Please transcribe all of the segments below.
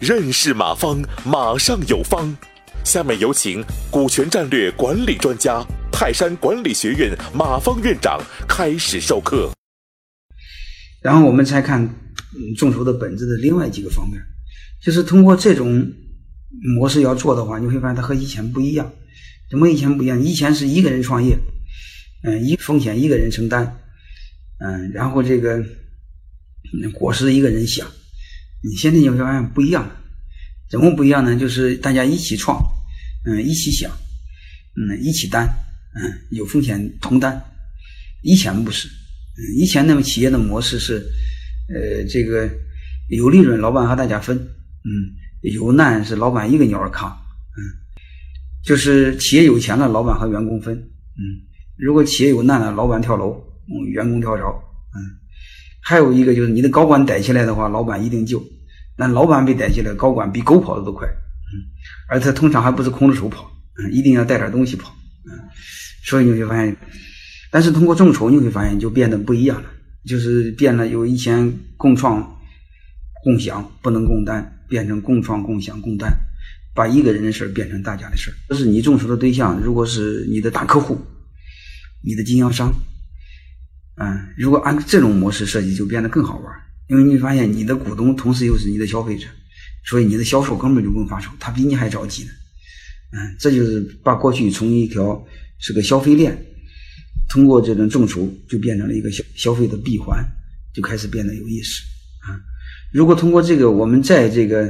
认识马方，马上有方。下面有请股权战略管理专家、泰山管理学院马方院长开始授课。然后我们再看众筹的本质的另外几个方面，就是通过这种模式要做的话，你会发现它和以前不一样。怎么以前不一样？以前是一个人创业，嗯，一风险一个人承担，嗯，然后这个果实一个人享。你现在你会发现不一样，怎么不一样呢？就是大家一起创，嗯，一起想，嗯，一起担，嗯，有风险同担。以前不是，嗯，以前那么企业的模式是，呃，这个有利润老板和大家分，嗯，有难是老板一个鸟儿扛，嗯，就是企业有钱了，老板和员工分，嗯，如果企业有难了，老板跳楼，嗯，员工跳槽，嗯。还有一个就是你的高管逮起来的话，老板一定救。那老板被逮起来，高管比狗跑的都快。嗯，而他通常还不是空着手跑，嗯，一定要带点东西跑。嗯，所以你会发现，但是通过众筹，你会发现就变得不一样了，就是变了，由以前共创、共享不能共担，变成共创、共享、共担，把一个人的事变成大家的事这是你众筹的对象，如果是你的大客户，你的经销商。嗯，如果按这种模式设计，就变得更好玩因为你发现你的股东同时又是你的消费者，所以你的销售根本就不用发愁，他比你还着急呢。嗯，这就是把过去从一条是个消费链，通过这种众筹就变成了一个消消费的闭环，就开始变得有意思啊。如果通过这个，我们在这个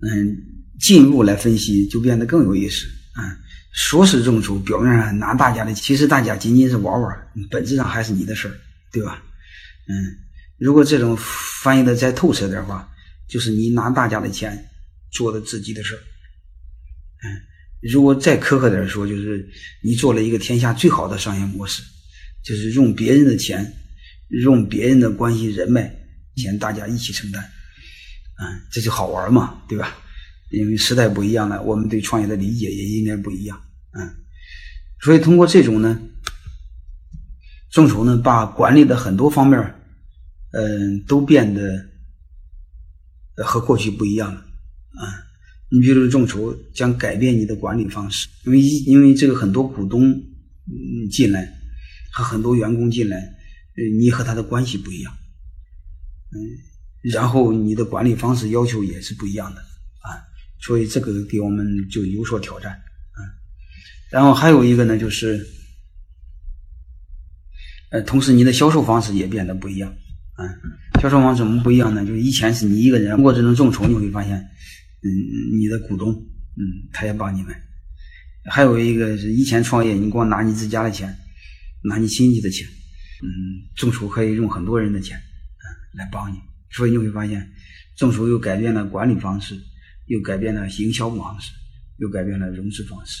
嗯进一步来分析，就变得更有意思啊。说是众筹，表面上拿大家的，其实大家仅仅是玩玩，本质上还是你的事儿，对吧？嗯，如果这种翻译的再透彻点的话，就是你拿大家的钱做的自己的事儿。嗯，如果再苛刻点说，就是你做了一个天下最好的商业模式，就是用别人的钱，用别人的关系人脉，钱大家一起承担。嗯，这就好玩嘛，对吧？因为时代不一样了，我们对创业的理解也应该不一样。嗯，所以通过这种呢，众筹呢，把管理的很多方面，嗯，都变得和过去不一样了。啊，你比如众筹将改变你的管理方式，因为因为这个很多股东嗯进来和很多员工进来，你和他的关系不一样，嗯，然后你的管理方式要求也是不一样的啊，所以这个给我们就有所挑战。然后还有一个呢，就是，呃，同时你的销售方式也变得不一样，啊，销售方式怎么不一样呢？就是以前是你一个人，通过这种众筹，你会发现，嗯，你的股东，嗯，他也帮你们。还有一个是以前创业，你光拿你自家的钱，拿你亲戚的钱，嗯，众筹可以用很多人的钱，嗯，来帮你。所以你会发现，众筹又改变了管理方式，又改变了营销方式，又改变了融资方式。